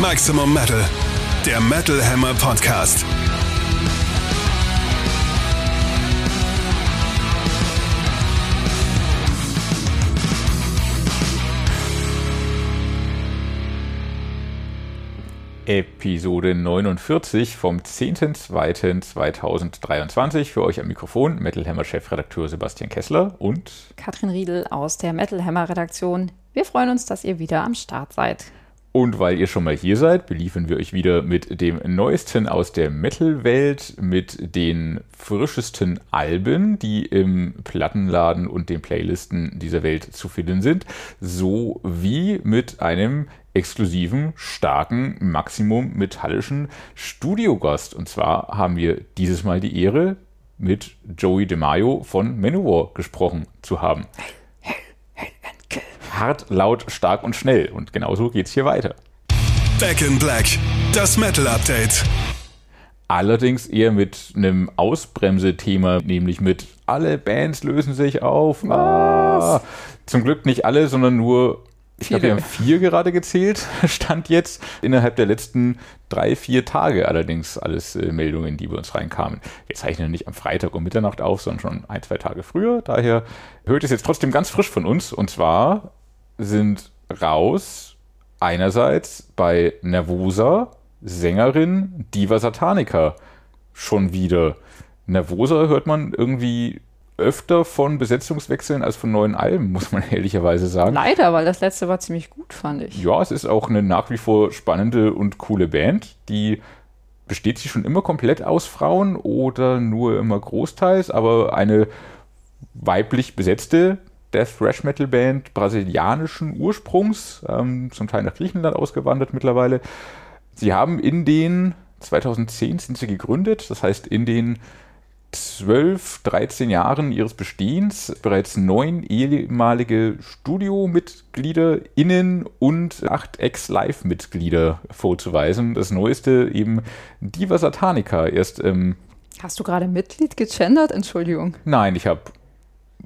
Maximum Metal, der Metal Hammer Podcast. Episode 49 vom 10.02.2023. Für euch am Mikrofon Metal Hammer Chefredakteur Sebastian Kessler und Katrin Riedel aus der Metal Hammer Redaktion. Wir freuen uns, dass ihr wieder am Start seid. Und weil ihr schon mal hier seid, beliefern wir euch wieder mit dem Neuesten aus der Metal-Welt, mit den frischesten Alben, die im Plattenladen und den Playlisten dieser Welt zu finden sind, sowie mit einem exklusiven, starken, maximum metallischen Studiogast. Und zwar haben wir dieses Mal die Ehre, mit Joey DeMaio von Manowar gesprochen zu haben hart, laut, stark und schnell. Und genauso geht's hier weiter. Back in Black, das Metal Update. Allerdings eher mit einem Ausbremse-Thema, nämlich mit alle Bands lösen sich auf. Ah, zum Glück nicht alle, sondern nur ich glaube, wir haben vier gerade gezählt, stand jetzt. Innerhalb der letzten drei, vier Tage allerdings alles äh, Meldungen, die bei uns reinkamen. Wir zeichnen nicht am Freitag um Mitternacht auf, sondern schon ein, zwei Tage früher. Daher hört es jetzt trotzdem ganz frisch von uns. Und zwar sind raus einerseits bei Nervosa, Sängerin, Diva Satanica schon wieder. Nervosa hört man irgendwie öfter von Besetzungswechseln als von neuen Alben, muss man ehrlicherweise sagen. Leider, weil das letzte war ziemlich gut, fand ich. Ja, es ist auch eine nach wie vor spannende und coole Band. Die besteht sie schon immer komplett aus Frauen oder nur immer großteils, aber eine weiblich besetzte Death Thrash Metal Band brasilianischen Ursprungs, ähm, zum Teil nach Griechenland ausgewandert mittlerweile. Sie haben in den 2010 sind sie gegründet, das heißt in den 12, 13 Jahren ihres Bestehens bereits neun ehemalige Studiomitglieder innen und acht Ex-Live-Mitglieder vorzuweisen. Das neueste eben Diva Satanica. Erst ähm, Hast du gerade Mitglied gegendert? Entschuldigung. Nein, ich habe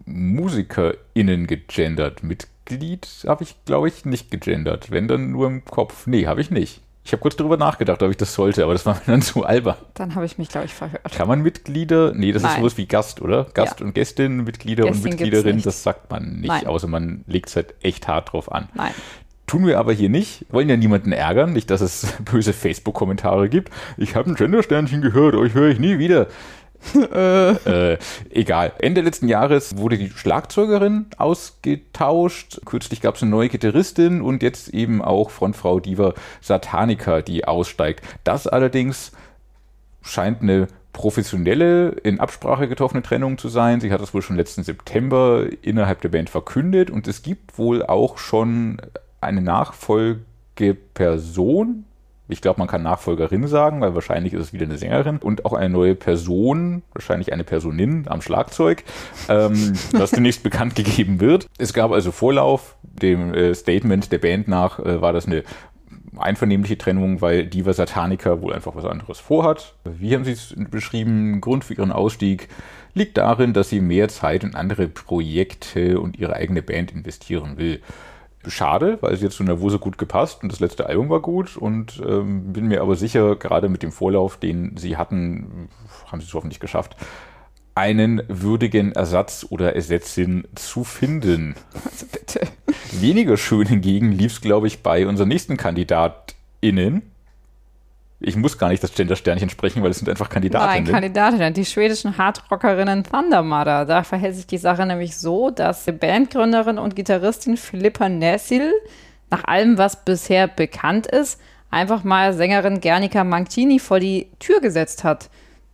MusikerInnen gegendert. Mitglied habe ich, glaube ich, nicht gegendert. Wenn dann nur im Kopf. Nee, habe ich nicht. Ich habe kurz darüber nachgedacht, ob ich das sollte, aber das war mir dann zu albern. Dann habe ich mich, glaube ich, verhört. Kann man Mitglieder? Nee, das Nein. ist sowas wie Gast, oder? Gast ja. und Gästin, Mitglieder Gästin und Mitgliederin, das sagt man nicht, Nein. außer man legt es halt echt hart drauf an. Nein. Tun wir aber hier nicht, wollen ja niemanden ärgern, nicht, dass es böse Facebook-Kommentare gibt. Ich habe ein Gendersternchen gehört, euch höre ich nie wieder. äh, egal. Ende letzten Jahres wurde die Schlagzeugerin ausgetauscht. Kürzlich gab es eine neue Gitarristin und jetzt eben auch Frontfrau Diva Satanica, die aussteigt. Das allerdings scheint eine professionelle, in Absprache getroffene Trennung zu sein. Sie hat das wohl schon letzten September innerhalb der Band verkündet und es gibt wohl auch schon eine Nachfolgeperson, ich glaube, man kann Nachfolgerin sagen, weil wahrscheinlich ist es wieder eine Sängerin und auch eine neue Person, wahrscheinlich eine Personin am Schlagzeug, ähm, das demnächst bekannt gegeben wird. Es gab also Vorlauf, dem äh, Statement der Band nach äh, war das eine einvernehmliche Trennung, weil Diva Satanica wohl einfach was anderes vorhat. Wie haben Sie es beschrieben? Grund für ihren Ausstieg liegt darin, dass sie mehr Zeit in andere Projekte und ihre eigene Band investieren will schade, weil sie jetzt zu Nervose gut gepasst und das letzte Album war gut und ähm, bin mir aber sicher, gerade mit dem Vorlauf, den sie hatten, haben sie es hoffentlich geschafft, einen würdigen Ersatz oder Ersetzin zu finden. Also bitte. Weniger schön hingegen lief es, glaube ich, bei unseren nächsten KandidatInnen, ich muss gar nicht das Gender-Sternchen sprechen, weil es sind einfach Kandidatinnen. Nein, Kandidatinnen. Die schwedischen Hardrockerinnen Thunder Mother. Da verhält sich die Sache nämlich so, dass die Bandgründerin und Gitarristin Philippa Nessil, nach allem, was bisher bekannt ist, einfach mal Sängerin Gernika Mancini vor die Tür gesetzt hat.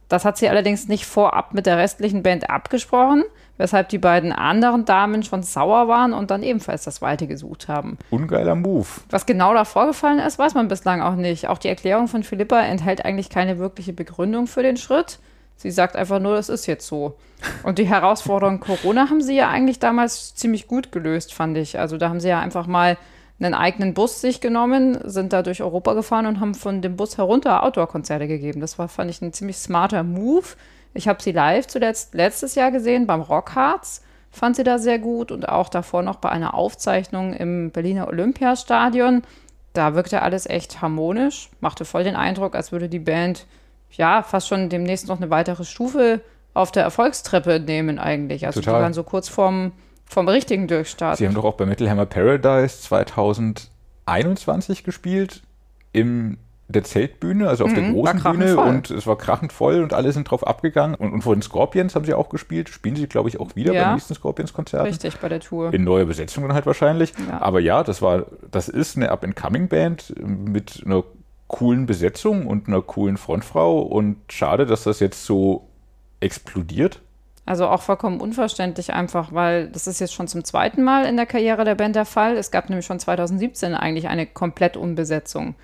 Das hat sie allerdings nicht vorab mit der restlichen Band abgesprochen, weshalb die beiden anderen Damen schon sauer waren und dann ebenfalls das Weite gesucht haben. Ungeiler Move. Was genau da vorgefallen ist, weiß man bislang auch nicht. Auch die Erklärung von Philippa enthält eigentlich keine wirkliche Begründung für den Schritt. Sie sagt einfach nur, das ist jetzt so. Und die Herausforderung Corona haben sie ja eigentlich damals ziemlich gut gelöst, fand ich. Also da haben sie ja einfach mal einen eigenen Bus sich genommen, sind da durch Europa gefahren und haben von dem Bus herunter Outdoor-Konzerte gegeben. Das war, fand ich, ein ziemlich smarter Move. Ich habe sie live zuletzt letztes Jahr gesehen beim Rockharz, fand sie da sehr gut und auch davor noch bei einer Aufzeichnung im Berliner Olympiastadion. da wirkte alles echt harmonisch, machte voll den Eindruck, als würde die Band ja fast schon demnächst noch eine weitere Stufe auf der Erfolgstreppe nehmen eigentlich. Also Total. die waren so kurz vorm, vom richtigen Durchstart. Sie haben doch auch bei Metal Hammer Paradise 2021 gespielt im der Zeltbühne, also auf der Mhm, war großen Bühne und es war krachend voll und alle sind drauf abgegangen und, und vor den Scorpions haben sie auch gespielt, spielen sie glaube ich auch wieder Ja. beim nächsten Scorpions-Konzert. Richtig, bei der Tour. In neuer Besetzung dann halt wahrscheinlich. Ja. Aber ja, das war, das ist eine Up-and-Coming-Band mit einer coolen Besetzung und einer coolen Frontfrau und schade, dass das jetzt so explodiert. Also auch vollkommen unverständlich einfach, weil das ist jetzt schon zum zweiten Mal in der Karriere der Band der Fall. Es gab nämlich schon 2017 eigentlich eine Komplettumbesetzung.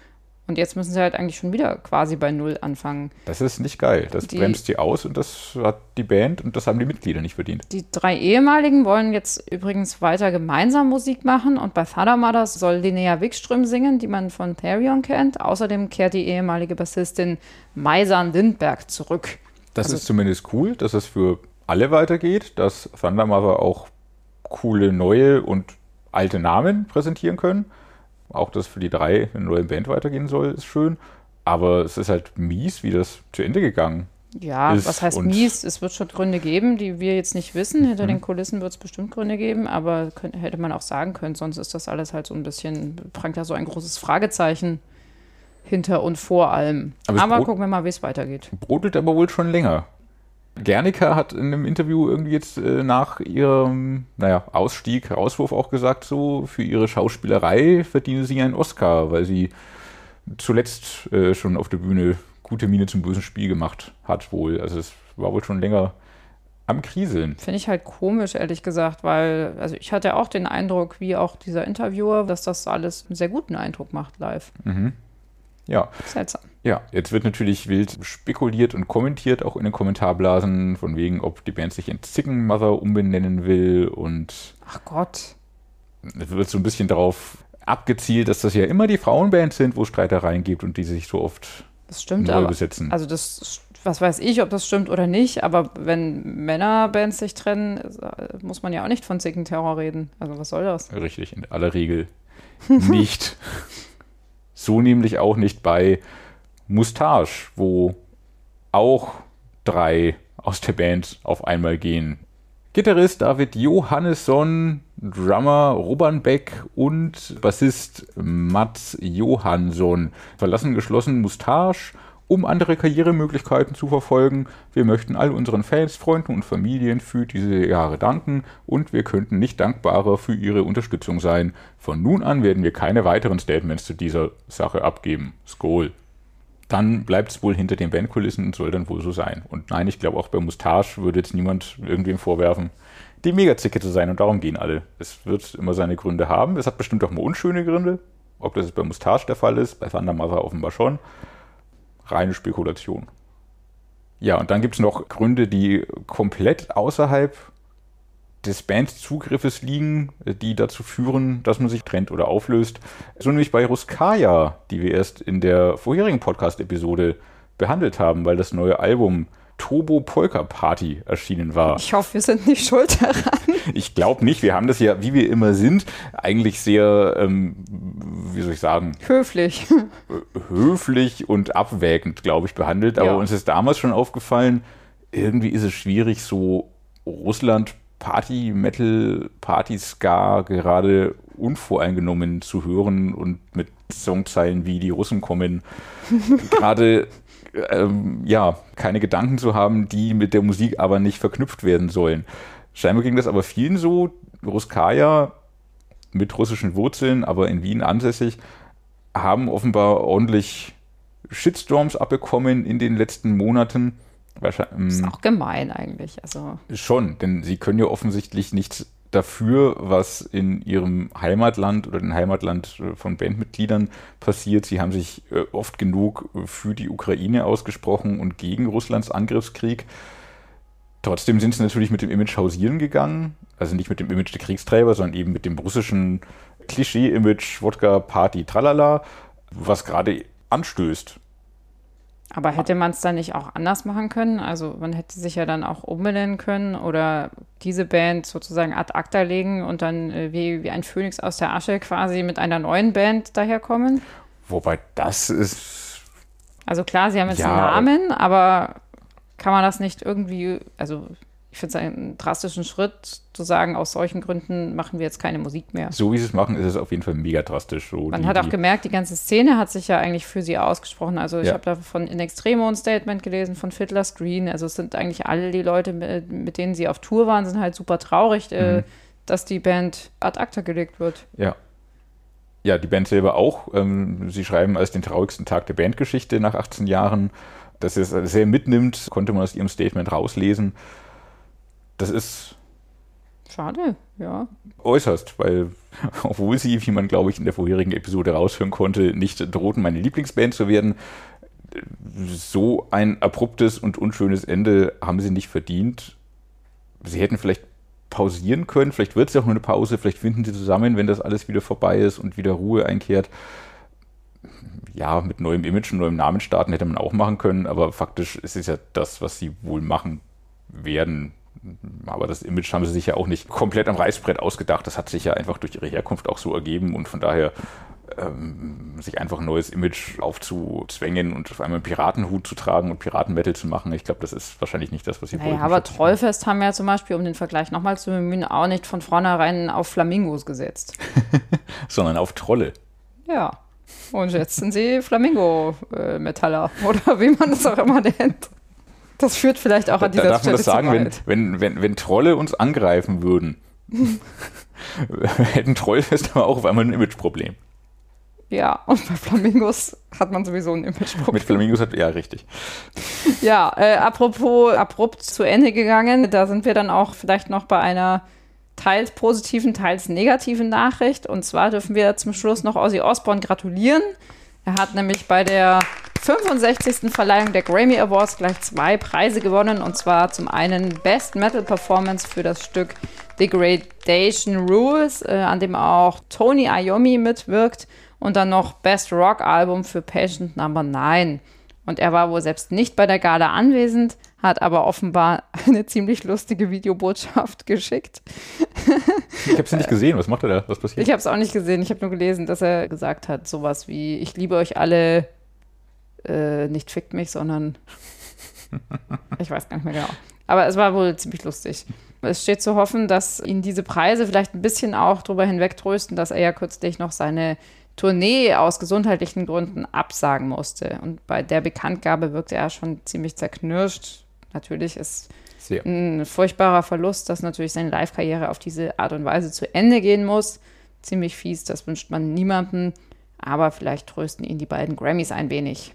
Und jetzt müssen sie halt eigentlich schon wieder quasi bei Null anfangen. Das ist nicht geil. Das Die- bremst die aus und das hat die Band und das haben die Mitglieder nicht verdient. Die drei ehemaligen wollen jetzt übrigens weiter gemeinsam Musik machen und bei Father Mothers soll Linnea Wikström singen, die man von Therion kennt. Außerdem kehrt die ehemalige Bassistin Maisan Lindberg zurück. Das Also- ist zumindest cool, dass es für alle weitergeht, dass Thunder Mother auch coole neue und alte Namen präsentieren können. Auch dass für die drei eine neue Band weitergehen soll, ist schön. Aber es ist halt mies, wie das zu Ende gegangen. Ja, Ist was heißt Mhm. mies? Es wird schon Gründe geben, die wir jetzt nicht wissen. Hinter den Kulissen wird es bestimmt Gründe geben, aber könnt, hätte man auch sagen können, sonst ist das alles halt so ein bisschen, prangt da so ein großes Fragezeichen hinter und vor allem. Aber Aber, gucken wir mal, wie es weitergeht. Brodelt aber wohl schon länger. Gernika hat in einem Interview irgendwie jetzt äh, nach ihrem, naja, Ausstieg, Rauswurf auch gesagt, so, für ihre Schauspielerei verdiene sie einen Oscar, weil sie zuletzt äh, schon auf der Bühne gute Miene zum bösen Spiel gemacht hat wohl. Also es war wohl schon länger am Kriseln. Finde ich halt komisch, ehrlich gesagt, weil, also ich hatte auch den Eindruck, wie auch dieser Interviewer, dass das alles einen sehr guten Eindruck macht live. Ja, Seltsam. ja, jetzt wird natürlich wild spekuliert und kommentiert, auch in den Kommentarblasen, von wegen, ob die Band sich in Zicken Mother umbenennen will und Ach Gott. es wird so ein bisschen darauf abgezielt, dass das ja immer die Frauenbands sind, wo Streitereien gibt und die sich so oft Das stimmt neu aber. besetzen. Also das, was weiß ich, ob das stimmt oder nicht, aber wenn Männerbands sich trennen, muss man ja auch nicht von Zickenterror reden. Also was soll das? Richtig, in aller Regel nicht. so nämlich auch nicht bei Mustache, wo auch drei aus der Band auf einmal gehen. Gitarrist David Johannesson, Drummer Robert Beck und Bassist Mats Johansson verlassen geschlossen Mustache, um andere Karrieremöglichkeiten zu verfolgen. Wir möchten all unseren Fans, Freunden und Familien für diese Jahre danken und wir könnten nicht dankbarer für ihre Unterstützung sein. Von nun an werden wir keine weiteren Statements zu dieser Sache abgeben. Skol dann bleibt es wohl hinter den Bandkulissen und soll dann wohl so sein. Und nein, ich glaube auch bei Mustache würde jetzt niemand irgendwem vorwerfen, die Megazicke zu sein und darum gehen alle. Es wird immer seine Gründe haben. Es hat bestimmt auch mal unschöne Gründe. Ob das bei Mustache der Fall ist, bei Thunder Mother offenbar schon. Reine Spekulation. Ja, und dann gibt es noch Gründe, die komplett außerhalb des Bandzugriffes liegen, die dazu führen, dass man sich trennt oder auflöst. So nämlich bei Ruskaya, die wir erst in der vorherigen Podcast-Episode behandelt haben, weil das neue Album Turbo Polka Party erschienen war. Ich hoffe, wir sind nicht schuld daran. Ich glaube nicht, wir haben das ja, wie wir immer sind, eigentlich sehr, ähm, wie soll ich sagen, Höflich. höflich und abwägend, glaube ich, behandelt. Aber Ja. uns ist damals schon aufgefallen, irgendwie ist es schwierig, so Russland Party, Metal, Party, Ska gerade unvoreingenommen zu hören und mit Songzeilen wie die Russen kommen, gerade ähm, ja, keine Gedanken zu haben, die mit der Musik aber nicht verknüpft werden sollen. Scheinbar ging das aber vielen so. Ruskaya mit russischen Wurzeln, aber in Wien ansässig, haben offenbar ordentlich Shitstorms abbekommen in den letzten Monaten. Wahrscheinlich, Ist auch gemein eigentlich. Also Schon, denn sie können ja offensichtlich nichts dafür, was in ihrem Heimatland oder dem Heimatland äh, von Bandmitgliedern passiert. Sie haben sich äh, oft genug für die Ukraine ausgesprochen und gegen Russlands Angriffskrieg. Trotzdem sind sie natürlich mit dem Image hausieren gegangen. Also nicht mit dem Image der Kriegstreiber, sondern eben mit dem russischen Klischee-Image Wodka, Party, Tralala, was gerade anstößt. Aber hätte man es dann nicht auch anders machen können? Also man hätte sich ja dann auch umbenennen können oder diese Band sozusagen ad acta legen und dann äh, wie, wie ein Phönix aus der Asche quasi mit einer neuen Band daherkommen. Wobei das ist. Also klar, sie haben jetzt Ja. einen Namen, aber kann man das nicht irgendwie, also ich finde es einen drastischen Schritt zu sagen, aus solchen Gründen machen wir jetzt keine Musik mehr. So wie sie es machen, ist es auf jeden Fall mega drastisch. So Man die, hat auch gemerkt, die ganze Szene hat sich ja eigentlich für sie ausgesprochen. Also ich Ja. habe da von In Extremo ein Statement gelesen, von Fiddler's Green. Also es sind eigentlich alle die Leute, mit, mit denen sie auf Tour waren, sind halt super traurig, äh, Mhm. dass die Band ad acta gelegt wird. Ja. Ja, die Band selber auch. Ähm, sie schreiben als den traurigsten Tag der Bandgeschichte nach 18 Jahren. Dass es sehr mitnimmt, konnte man aus ihrem Statement rauslesen. Das ist Schade, ja. äußerst, weil obwohl sie, wie man glaube ich in der vorherigen Episode raushören konnte, nicht drohten, meine Lieblingsband zu werden, so ein abruptes und unschönes Ende haben sie nicht verdient. Sie hätten vielleicht pausieren können, vielleicht wird es ja auch nur eine Pause, vielleicht finden sie zusammen, wenn das alles wieder vorbei ist und wieder Ruhe einkehrt. Ja, mit neuem Image und neuem Namen starten hätte man auch machen können, aber faktisch ist es ja das, was sie wohl machen werden. Aber das Image haben sie sich ja auch nicht komplett am Reißbrett ausgedacht. Das hat sich ja einfach durch ihre Herkunft auch so ergeben und von daher ähm, sich einfach ein neues Image aufzuzwängen und auf einmal einen Piratenhut zu tragen und Piratenmetal zu machen. Ich glaube, das ist wahrscheinlich nicht das, was sie Naja, wollten. aber. Trollfest haben ja zum Beispiel, um den Vergleich nochmal zu bemühen, auch nicht von vornherein auf Flamingos gesetzt. Sondern auf Trolle. Ja. Und jetzt sind sie Flamingo-Metaller oder wie man es auch immer nennt. Das führt vielleicht auch Da, an da dieser darf man Stelle das sagen, wenn, wenn, wenn, wenn Trolle uns angreifen würden, hätten Trollfest aber auch auf einmal ein Imageproblem. Ja, und bei Flamingos hat man sowieso ein Imageproblem. Mit Flamingos hat, ja, richtig. Ja, äh, apropos abrupt zu Ende gegangen, da sind wir dann auch vielleicht noch bei einer teils positiven, teils negativen Nachricht. Und zwar dürfen wir zum Schluss noch Ozzy Osbourne gratulieren. Er hat nämlich bei der 65. Verleihung der Grammy Awards gleich zwei Preise gewonnen. Und zwar zum einen Best Metal Performance für das Stück Degradation Rules, äh, an dem auch Tony Iommi mitwirkt. Und dann noch Best Rock Album für Patient Number 9. Und er war wohl selbst nicht bei der Gala anwesend, hat aber offenbar eine ziemlich lustige Videobotschaft geschickt. Ich habe sie nicht gesehen. Was macht er da? Was passiert? Ich habe es auch nicht gesehen. Ich habe nur gelesen, dass er gesagt hat, sowas wie, ich liebe euch alle, äh, nicht fickt mich, sondern ich weiß gar nicht mehr genau. Aber es war wohl ziemlich lustig. Es steht zu hoffen, dass ihn diese Preise vielleicht ein bisschen auch darüber hinwegtrösten, dass er ja kürzlich noch seine Tournee aus gesundheitlichen Gründen absagen musste. Und bei der Bekanntgabe wirkte er schon ziemlich zerknirscht. Natürlich ist Sehr. ein furchtbarer Verlust, dass natürlich seine Live-Karriere auf diese Art und Weise zu Ende gehen muss. Ziemlich fies, das wünscht man niemandem. Aber vielleicht trösten ihn die beiden Grammys ein wenig.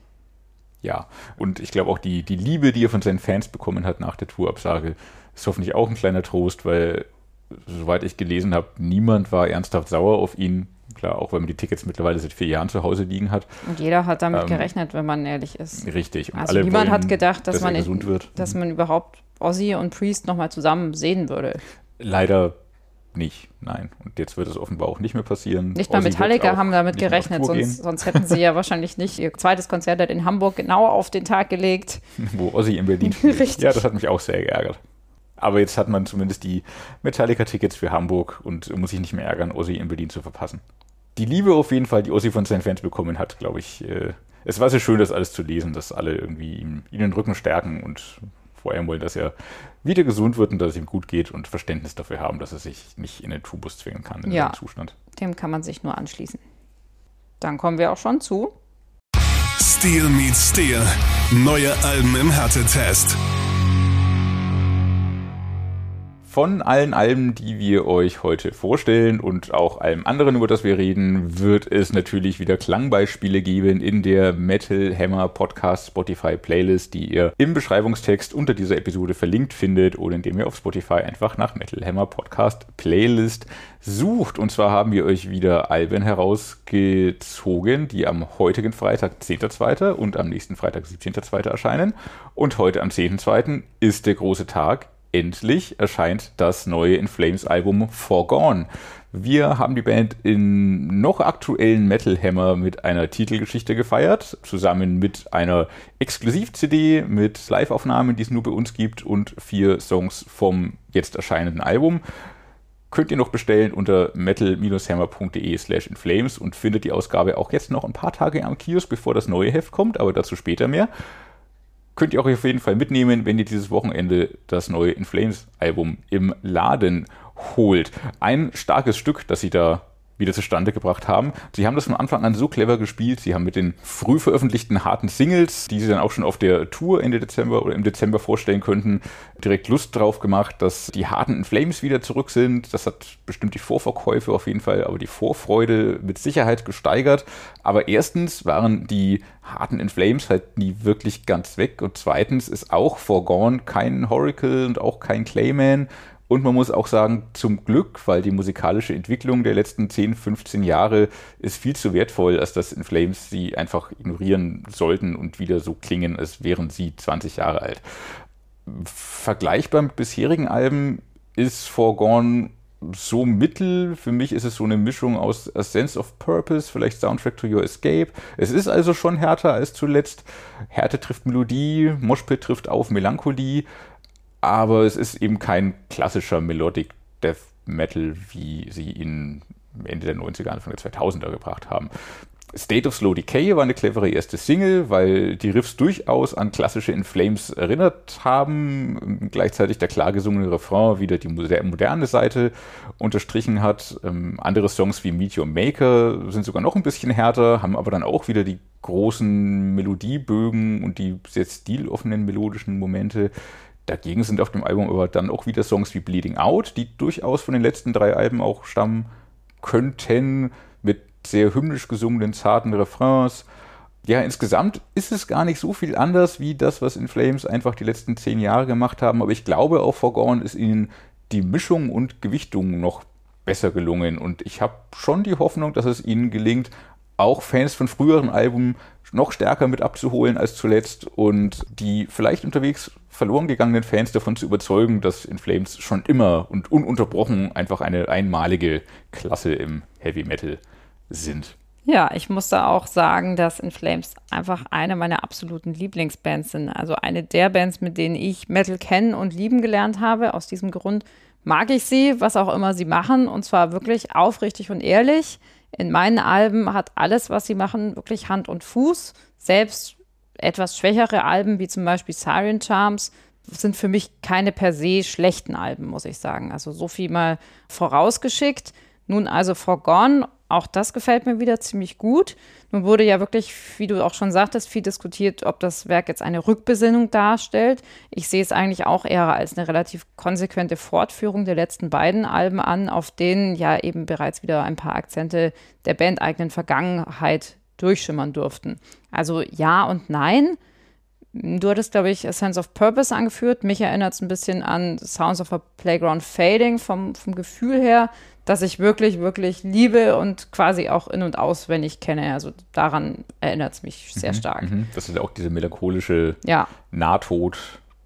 Ja, und ich glaube auch die, die Liebe, die er von seinen Fans bekommen hat nach der Tourabsage, ist hoffentlich auch ein kleiner Trost, weil, soweit ich gelesen habe, niemand war ernsthaft sauer auf ihn. Klar, auch wenn man die Tickets mittlerweile seit vier Jahren zu Hause liegen hat. Und jeder hat damit Ähm, gerechnet, wenn man ehrlich ist. Richtig. Und Also alle niemand wollen, hat gedacht, dass, dass man, gesund wird. dass man überhaupt Ozzy und Priest nochmal zusammen sehen würde. Leider nicht, nein. Und jetzt wird es offenbar auch nicht mehr passieren. Nicht mal Ozzy Metallica haben damit gerechnet, sonst, sonst hätten sie ja wahrscheinlich nicht ihr zweites Konzert in Hamburg genau auf den Tag gelegt. wo Ozzy in Berlin spielt. Richtig. Ja, das hat mich auch sehr geärgert. Aber jetzt hat man zumindest die Metallica-Tickets für Hamburg und muss sich nicht mehr ärgern, Ozzy in Berlin zu verpassen. Die Liebe auf jeden Fall, die Ozzy von seinen Fans bekommen hat, glaube ich, äh, es war sehr schön, das alles zu lesen, dass alle irgendwie ihm, ihm den Rücken stärken und vor allem wollen, dass er wieder gesund wird und dass es ihm gut geht und Verständnis dafür haben, dass er sich nicht in den Tubus zwingen kann in Ja. seinem Zustand. Dem kann man sich nur anschließen. Dann kommen wir auch schon zu Steel meets Steel. Neue Alben im Härtetest. Von allen Alben, die wir euch heute vorstellen und auch allem anderen, über das wir reden, wird es natürlich wieder Klangbeispiele geben in der Metal Hammer Podcast Spotify Playlist, die ihr im Beschreibungstext unter dieser Episode verlinkt findet oder indem ihr auf Spotify einfach nach Metal Hammer Podcast Playlist sucht. Und zwar haben wir euch wieder Alben herausgezogen, die am heutigen Freitag 10.2. und am nächsten Freitag 17.2. erscheinen. Und heute am 10.2. ist der große Tag endlich erscheint das neue In Flames Album Forgone. Wir haben die Band in noch aktuellen Metal Hammer mit einer Titelgeschichte gefeiert, zusammen mit einer Exklusiv-CD mit Live-Aufnahmen, die es nur bei uns gibt und vier Songs vom jetzt erscheinenden Album. Könnt ihr noch bestellen unter metal-hammer.de slash inflames und findet die Ausgabe auch jetzt noch ein paar Tage am Kiosk, bevor das neue Heft kommt, aber dazu später mehr könnt ihr auch auf jeden Fall mitnehmen, wenn ihr dieses Wochenende das neue In Flames Album im Laden holt. Ein starkes Stück, das sie da wieder zustande gebracht haben. Sie haben das von Anfang an so clever gespielt. Sie haben mit den früh veröffentlichten harten Singles, die sie dann auch schon auf der Tour Ende Dezember oder im Dezember vorstellen könnten, direkt Lust drauf gemacht, dass die harten In Flames wieder zurück sind. Das hat bestimmt die Vorverkäufe auf jeden Fall, aber die Vorfreude mit Sicherheit gesteigert. Aber erstens waren die harten In Flames halt nie wirklich ganz weg und zweitens ist auch Forgone kein Horacle und auch kein Clayman und man muss auch sagen, zum Glück, weil die musikalische Entwicklung der letzten 10, 15 Jahre ist viel zu wertvoll, als dass In Flames sie einfach ignorieren sollten und wieder so klingen, als wären sie 20 Jahre alt. Vergleichbar mit bisherigen Alben ist Forgone so mittel. Für mich ist es so eine Mischung aus A Sense of Purpose, vielleicht Soundtrack to Your Escape. Es ist also schon härter als zuletzt. Härte trifft Melodie, Moshpit trifft auf Melancholie aber es ist eben kein klassischer Melodic Death Metal, wie sie ihn Ende der 90er, Anfang der 2000er gebracht haben. State of Slow Decay war eine clevere erste Single, weil die Riffs durchaus an klassische In Flames erinnert haben. Gleichzeitig der klar gesungene Refrain wieder die moderne Seite unterstrichen hat. Ähm, andere Songs wie Meet Your Maker sind sogar noch ein bisschen härter, haben aber dann auch wieder die großen Melodiebögen und die sehr stiloffenen melodischen Momente, Dagegen sind auf dem Album aber dann auch wieder Songs wie Bleeding Out, die durchaus von den letzten drei Alben auch stammen könnten, mit sehr hymnisch gesungenen, zarten Refrains. Ja, insgesamt ist es gar nicht so viel anders wie das, was In Flames einfach die letzten zehn Jahre gemacht haben, aber ich glaube auch Forgone ist ihnen die Mischung und Gewichtung noch besser gelungen und ich habe schon die Hoffnung, dass es ihnen gelingt, auch Fans von früheren Alben noch stärker mit abzuholen als zuletzt und die vielleicht unterwegs verloren gegangenen Fans davon zu überzeugen, dass In Flames schon immer und ununterbrochen einfach eine einmalige Klasse im Heavy Metal sind. Ja, ich muss da auch sagen, dass In Flames einfach eine meiner absoluten Lieblingsbands sind. Also eine der Bands, mit denen ich Metal kennen und lieben gelernt habe. Aus diesem Grund mag ich sie, was auch immer sie machen, und zwar wirklich aufrichtig und ehrlich. In meinen Alben hat alles, was sie machen, wirklich Hand und Fuß. Selbst etwas schwächere Alben, wie zum Beispiel Siren Charms, sind für mich keine per se schlechten Alben, muss ich sagen. Also so viel mal vorausgeschickt. Nun also Forgone, auch das gefällt mir wieder ziemlich gut. Nun wurde ja wirklich, wie du auch schon sagtest, viel diskutiert, ob das Werk jetzt eine Rückbesinnung darstellt. Ich sehe es eigentlich auch eher als eine relativ konsequente Fortführung der letzten beiden Alben an, auf denen ja eben bereits wieder ein paar Akzente der bandeigenen Vergangenheit durchschimmern durften. Also ja und nein. Du hattest, glaube ich, A Sense of Purpose angeführt. Mich erinnert es ein bisschen an Sounds of a Playground Fading vom, vom Gefühl her, dass ich wirklich, wirklich liebe und quasi auch in- und auswendig kenne. Also daran erinnert es mich sehr mhm, stark. Mhm. Das ist auch diese melancholische ja. Nahtod-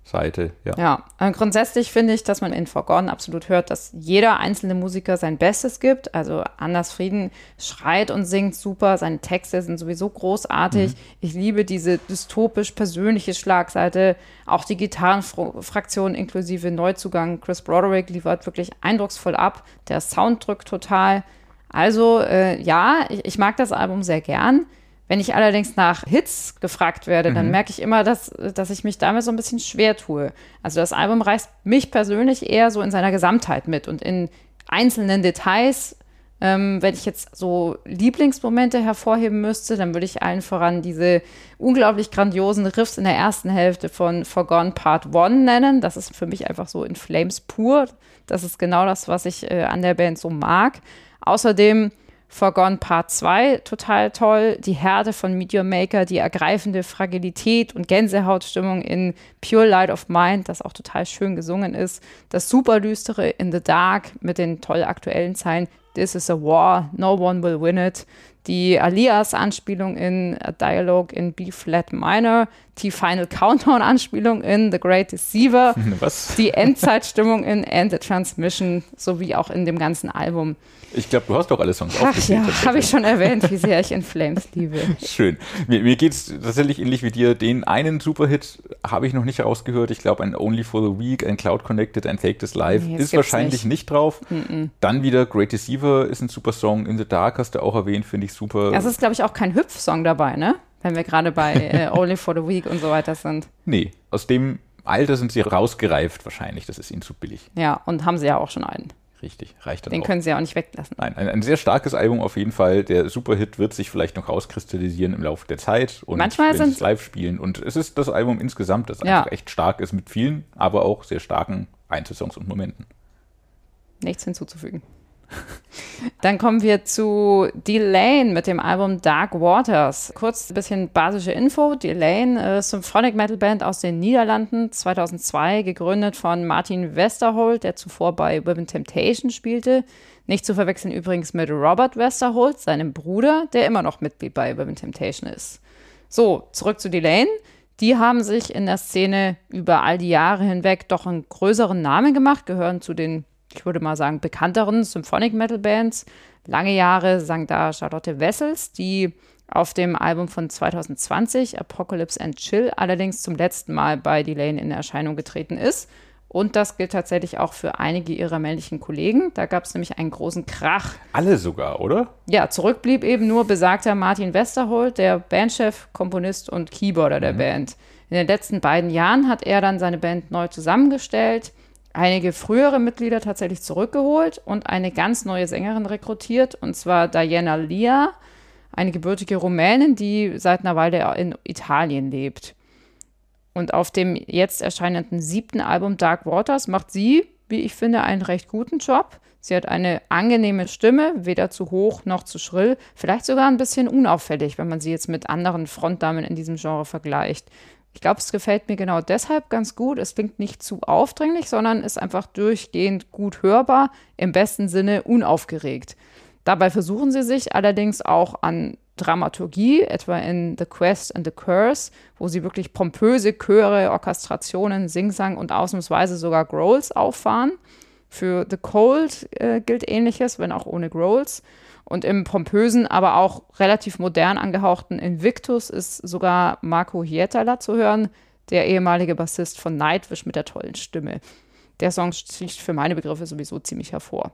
Seite. Ja, ja. Äh, grundsätzlich finde ich, dass man in Forgotten absolut hört, dass jeder einzelne Musiker sein Bestes gibt. Also Anders Frieden schreit und singt super, seine Texte sind sowieso großartig. Mhm. Ich liebe diese dystopisch persönliche Schlagseite. Auch die Gitarrenfraktion inklusive Neuzugang Chris Broderick liefert wirklich eindrucksvoll ab. Der Sound drückt total. Also äh, ja, ich, ich mag das Album sehr gern. Wenn ich allerdings nach Hits gefragt werde, mhm. dann merke ich immer, dass, dass ich mich damit so ein bisschen schwer tue. Also das Album reißt mich persönlich eher so in seiner Gesamtheit mit und in einzelnen Details. Ähm, wenn ich jetzt so Lieblingsmomente hervorheben müsste, dann würde ich allen voran diese unglaublich grandiosen Riffs in der ersten Hälfte von Forgone Part 1 nennen. Das ist für mich einfach so in Flames pur. Das ist genau das, was ich äh, an der Band so mag. Außerdem Forgone Part 2 total toll. Die Härte von Meteor Maker, die ergreifende Fragilität und Gänsehautstimmung in Pure Light of Mind, das auch total schön gesungen ist. Das super düstere In the Dark mit den toll aktuellen Zeilen This is a War, No One Will Win It. Die Alias-Anspielung in A Dialogue in B-Flat Minor, die Final Countdown-Anspielung in The Great Deceiver, Was? die Endzeitstimmung in End the Transmission, sowie auch in dem ganzen Album. Ich glaube, du hast doch alle Songs Ach ja, habe ich schon erwähnt, wie sehr ich In Flames liebe. Schön. Mir, mir geht es tatsächlich ähnlich wie dir. Den einen Superhit habe ich noch nicht rausgehört. Ich glaube, ein Only for the Week, ein Cloud Connected, ein Take This Live Nee, ist wahrscheinlich nicht, drauf. Dann wieder Great Deceiver ist ein super Song. In the Dark hast du auch erwähnt, finde ich super. Es ist, glaube ich, auch kein Hüpf-Song dabei, ne? Wenn wir gerade bei äh, Only for the Week und so weiter sind. nee, aus dem Alter sind sie rausgereift wahrscheinlich. Das ist ihnen zu billig. Ja, und haben sie ja auch schon einen. Richtig, reicht dann Den auch. können sie ja auch nicht weglassen. Nein, ein, ein sehr starkes Album auf jeden Fall. Der Superhit wird sich vielleicht noch rauskristallisieren im Laufe der Zeit und Manchmal sind- es live spielen. Und es ist das Album insgesamt, das Ja. einfach echt stark ist mit vielen, aber auch sehr starken Einzelsongs und Momenten. Nichts hinzuzufügen. Dann kommen wir zu Delane mit dem Album Dark Waters. Kurz ein bisschen basische Info. Delane, äh, Symphonic Metal Band aus den Niederlanden, 2002 gegründet von Martin Westerholt, der zuvor bei Women Temptation spielte. Nicht zu verwechseln übrigens mit Robert Westerholt, seinem Bruder, der immer noch Mitglied bei Women Temptation ist. So, zurück zu Delane. Die haben sich in der Szene über all die Jahre hinweg doch einen größeren Namen gemacht, gehören zu den, ich würde mal sagen, bekannteren Symphonic Metal Bands. Lange Jahre sang da Charlotte Wessels, die auf dem Album von 2020, Apocalypse and Chill, allerdings zum letzten Mal bei Delane in Erscheinung getreten ist. Und das gilt tatsächlich auch für einige ihrer männlichen Kollegen. Da gab es nämlich einen großen Krach Alle sogar, oder? ja, zurück blieb eben nur besagter Martin Westerholt, der Bandchef, Komponist und Keyboarder der Band. In den letzten beiden Jahren hat er dann seine Band neu zusammengestellt, einige frühere Mitglieder tatsächlich zurückgeholt und eine ganz neue Sängerin rekrutiert, und zwar Diana Lia, eine gebürtige Rumänin, die seit einer Weile in Italien lebt. Und auf dem jetzt erscheinenden siebten Album Dark Waters macht sie, wie ich finde, einen recht guten Job. Sie hat eine angenehme Stimme, weder zu hoch noch zu schrill, vielleicht sogar ein bisschen unauffällig, wenn man sie jetzt mit anderen Frontdamen in diesem Genre vergleicht. Ich glaube, es gefällt mir genau deshalb ganz gut. Es klingt nicht zu aufdringlich, sondern ist einfach durchgehend gut hörbar, im besten Sinne unaufgeregt. Dabei versuchen sie sich allerdings auch an Dramaturgie, etwa in The Quest and the Curse, wo sie wirklich pompöse Chöre, Orchestrationen, Singsang und ausnahmsweise sogar Growls auffahren. Für The Cold äh, gilt ähnliches, wenn auch ohne Growls. Und im pompösen, aber auch relativ modern angehauchten Invictus ist sogar Marco Hietala zu hören, der ehemalige Bassist von Nightwish mit der tollen Stimme. Der Song sticht für meine Begriffe sowieso ziemlich hervor.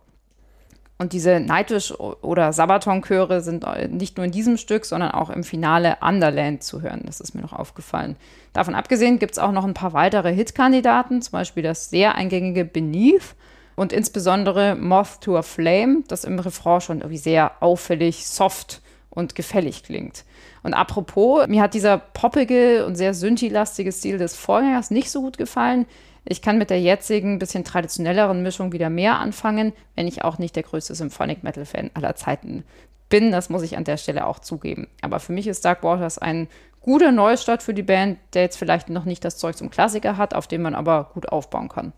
Und diese Nightwish- oder Sabaton-Chöre sind nicht nur in diesem Stück, sondern auch im Finale Underland zu hören. Das ist mir noch aufgefallen. Davon abgesehen gibt es auch noch ein paar weitere Hitkandidaten, zum Beispiel das sehr eingängige Beneath und insbesondere Moth to a Flame, das im Refrain schon irgendwie sehr auffällig, soft und gefällig klingt. Und apropos, mir hat dieser poppige und sehr synthi-lastige Stil des Vorgängers nicht so gut gefallen. Ich kann mit der jetzigen, bisschen traditionelleren Mischung wieder mehr anfangen, wenn ich auch nicht der größte Symphonic Metal Fan aller Zeiten bin. Das muss ich an der Stelle auch zugeben. Aber für mich ist Dark Waters ein guter Neustart für die Band, der jetzt vielleicht noch nicht das Zeug zum Klassiker hat, auf dem man aber gut aufbauen kann.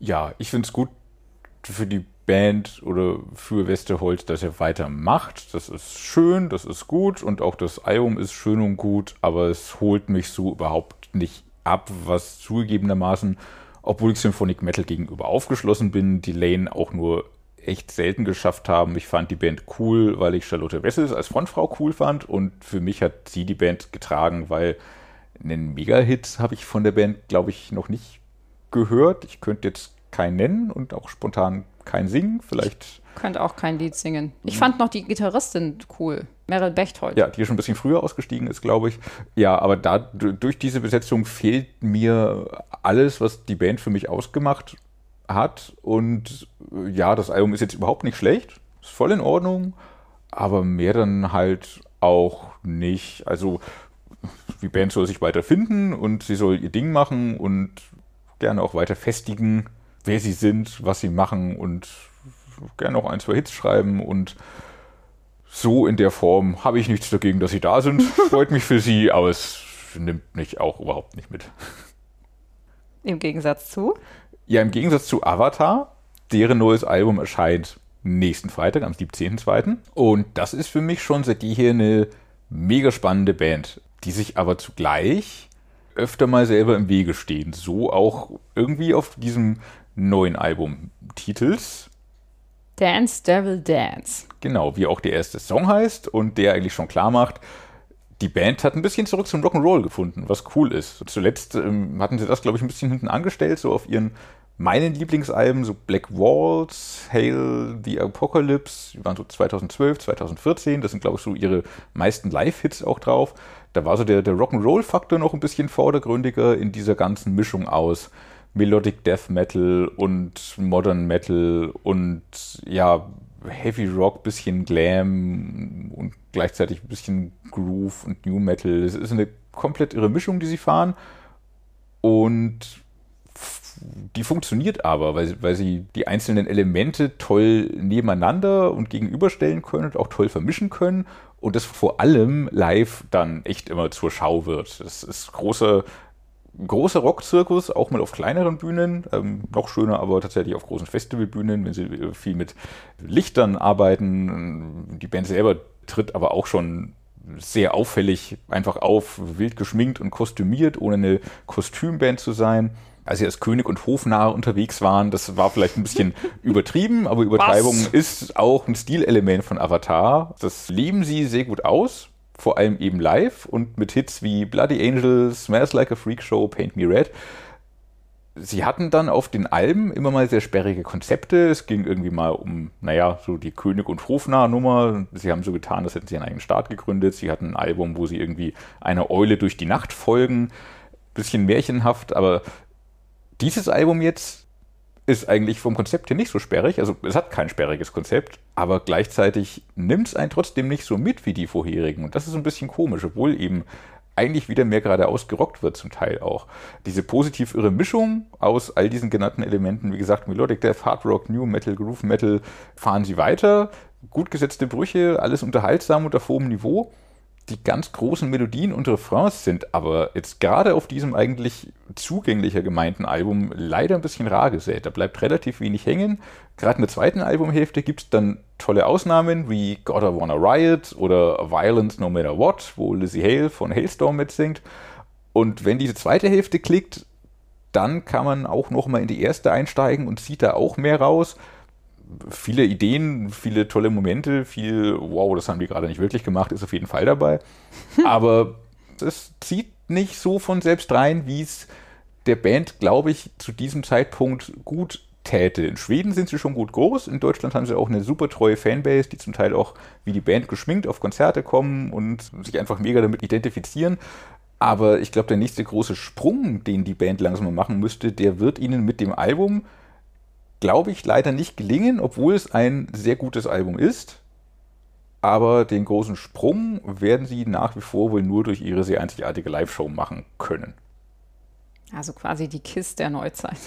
Ja, ich finde es gut für die Band oder für Westerholz, dass er weitermacht. Das ist schön, das ist gut und auch das Album ist schön und gut, aber es holt mich so überhaupt nicht ab, was zugegebenermaßen, obwohl ich Symphonic Metal gegenüber aufgeschlossen bin, die Lane auch nur echt selten geschafft haben. Ich fand die Band cool, weil ich Charlotte Wessels als Frontfrau cool fand und für mich hat sie die Band getragen, weil einen Mega-Hit habe ich von der Band, glaube ich, noch nicht gehört. Ich könnte jetzt keinen nennen und auch spontan keinen singen. Vielleicht, Könnte auch kein Lied singen. Ich fand noch die Gitarristin cool, Meryl Bechtold. ja, die schon ein bisschen früher ausgestiegen ist, glaube ich. Ja, aber da durch diese Besetzung fehlt mir alles, was die Band für mich ausgemacht hat. Und äh, ja, das Album ist jetzt überhaupt nicht schlecht. Ist voll in Ordnung. Aber mehr dann halt auch nicht. Also, die Band soll sich weiter finden und sie soll ihr Ding machen und gerne auch weiter festigen, wer sie sind, was sie machen und gerne auch ein, zwei Hits schreiben und so in der Form habe ich nichts dagegen, dass sie da sind. Freut mich für sie, aber es nimmt mich auch überhaupt nicht mit. Im Gegensatz zu. Ja, im Gegensatz zu Avatar, deren neues Album erscheint nächsten Freitag, am 17.02. Und das ist für mich schon seit jeher eine mega spannende Band, die sich aber zugleich öfter mal selber im Wege stehen. So auch irgendwie auf diesem neuen Album Titels. Dance Devil Dance. Genau, wie auch der erste Song heißt und der eigentlich schon klar macht, die Band hat ein bisschen zurück zum Rock'n'Roll gefunden, was cool ist. Zuletzt ähm, hatten sie das, glaube ich, ein bisschen hinten angestellt, so auf ihren meinen Lieblingsalben, so Black Walls, Hail the Apocalypse, die waren so 2012, 2014, das sind, glaube ich, so ihre meisten Live-Hits auch drauf. Da war so der, der Rock'n'Roll-Faktor noch ein bisschen vordergründiger in dieser ganzen Mischung aus Melodic Death Metal und Modern Metal und ja, Heavy Rock, bisschen Glam und gleichzeitig ein bisschen Groove und New Metal. Es ist eine komplett irre Mischung, die sie fahren. Und die funktioniert aber, weil, weil sie die einzelnen Elemente toll nebeneinander und gegenüberstellen können und auch toll vermischen können und das vor allem live dann echt immer zur Schau wird. Das ist großer großer Rockzirkus, auch mal auf kleineren Bühnen, ähm, noch schöner, aber tatsächlich auf großen Festivalbühnen, wenn sie äh, viel mit Lichtern arbeiten. Die Band selber tritt aber auch schon sehr auffällig einfach auf, wild geschminkt und kostümiert, ohne eine Kostümband zu sein. Als sie als König und Hofnarr unterwegs waren, das war vielleicht ein bisschen übertrieben, aber Übertreibung Was? ist auch ein Stilelement von Avatar. Das leben sie sehr gut aus vor allem eben live und mit Hits wie Bloody Angel, Smells Like a Freak Show, Paint Me Red. Sie hatten dann auf den Alben immer mal sehr sperrige Konzepte. Es ging irgendwie mal um, naja, so die König- und Hofnarr-Nummer. Sie haben so getan, als hätten sie einen eigenen Staat gegründet. Sie hatten ein Album, wo sie irgendwie einer Eule durch die Nacht folgen. Bisschen märchenhaft, aber dieses Album jetzt ist eigentlich vom Konzept her nicht so sperrig. Also es hat kein sperriges Konzept, aber gleichzeitig nimmt es einen trotzdem nicht so mit wie die vorherigen. Und das ist ein bisschen komisch, obwohl eben eigentlich wieder mehr geradeaus gerockt wird zum Teil auch. Diese positiv irre Mischung aus all diesen genannten Elementen, wie gesagt, Melodic Death, Hard Rock, New Metal, Groove Metal, fahren sie weiter. Gut gesetzte Brüche, alles unterhaltsam und auf hohem Niveau die ganz großen Melodien und Refrains sind aber jetzt gerade auf diesem eigentlich zugänglicher gemeinten Album leider ein bisschen rar gesät. Da bleibt relativ wenig hängen. Gerade in der zweiten Albumhälfte gibt es dann tolle Ausnahmen wie Gotta Wanna Riot oder Violence No Matter What, wo Lizzie Hale von Hailstorm mitsingt. Und wenn diese zweite Hälfte klickt, dann kann man auch noch mal in die erste einsteigen und zieht da auch mehr raus viele Ideen, viele tolle Momente, viel, wow, das haben die gerade nicht wirklich gemacht, ist auf jeden Fall dabei. Aber es zieht nicht so von selbst rein, wie es der Band, glaube ich, zu diesem Zeitpunkt gut täte. In Schweden sind sie schon gut groß, in Deutschland haben sie auch eine super treue Fanbase, die zum Teil auch wie die Band geschminkt auf Konzerte kommen und sich einfach mega damit identifizieren. Aber ich glaube, der nächste große Sprung, den die Band langsam mal machen müsste, der wird ihnen mit dem Album glaube ich, leider nicht gelingen, obwohl es ein sehr gutes Album ist. Aber den großen Sprung werden sie nach wie vor wohl nur durch ihre sehr einzigartige Live-Show machen können. Also quasi die Kiss der Neuzeit.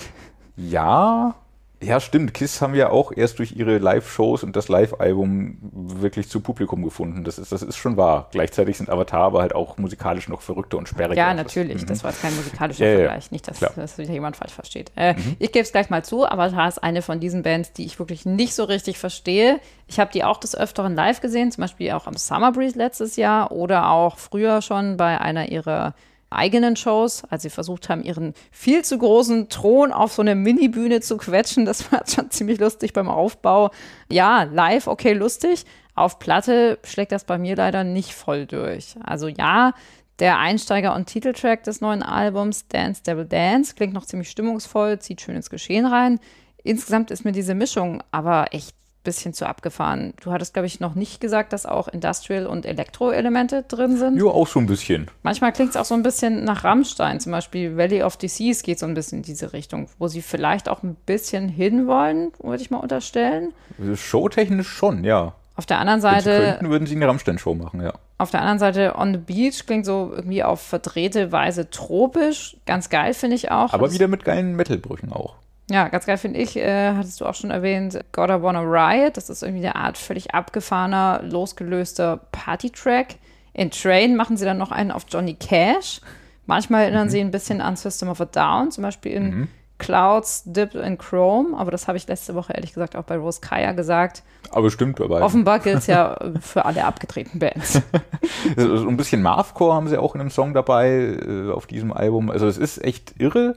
Ja, ja, stimmt. Kiss haben ja auch erst durch ihre Live-Shows und das Live-Album wirklich zu Publikum gefunden. Das ist, das ist schon wahr. Gleichzeitig sind Avatar aber halt auch musikalisch noch verrückter und sperriger. Ja, natürlich. Das, mhm. das war jetzt kein musikalischer ja, Vergleich. Nicht, dass das wieder jemand falsch versteht. Äh, mhm. Ich gebe es gleich mal zu. Avatar ist eine von diesen Bands, die ich wirklich nicht so richtig verstehe. Ich habe die auch des Öfteren live gesehen, zum Beispiel auch am Summer Breeze letztes Jahr oder auch früher schon bei einer ihrer eigenen Shows, als sie versucht haben, ihren viel zu großen Thron auf so eine Mini-Bühne zu quetschen. Das war schon ziemlich lustig beim Aufbau. Ja, live, okay, lustig. Auf Platte schlägt das bei mir leider nicht voll durch. Also ja, der Einsteiger und Titeltrack des neuen Albums, Dance Devil Dance, klingt noch ziemlich stimmungsvoll, zieht schön ins Geschehen rein. Insgesamt ist mir diese Mischung aber echt bisschen zu abgefahren. Du hattest, glaube ich, noch nicht gesagt, dass auch Industrial- und Elektro-Elemente drin sind. Ja, auch so ein bisschen. Manchmal klingt es auch so ein bisschen nach Rammstein. Zum Beispiel Valley of Disease geht so ein bisschen in diese Richtung, wo sie vielleicht auch ein bisschen hinwollen, würde ich mal unterstellen. Showtechnisch schon, ja. Auf der anderen Seite. Wenn sie könnten, würden sie eine Rammstein-Show machen, ja. Auf der anderen Seite, On the Beach klingt so irgendwie auf verdrehte Weise tropisch. Ganz geil, finde ich auch. Aber wieder mit geilen Metalbrüchen auch. Ja, ganz geil finde ich, äh, hattest du auch schon erwähnt, Gotta Wanna Riot. Das ist irgendwie eine Art völlig abgefahrener, losgelöster Party-Track. In Train machen sie dann noch einen auf Johnny Cash. Manchmal erinnern mhm. sie ein bisschen an System of a Down, zum Beispiel in mhm. Clouds Dip in Chrome, aber das habe ich letzte Woche ehrlich gesagt auch bei Rose Kaya gesagt. Aber stimmt dabei. Offenbar gilt es ja für alle abgedrehten Bands. so ein bisschen Marvcore haben sie auch in einem Song dabei äh, auf diesem Album. Also es ist echt irre,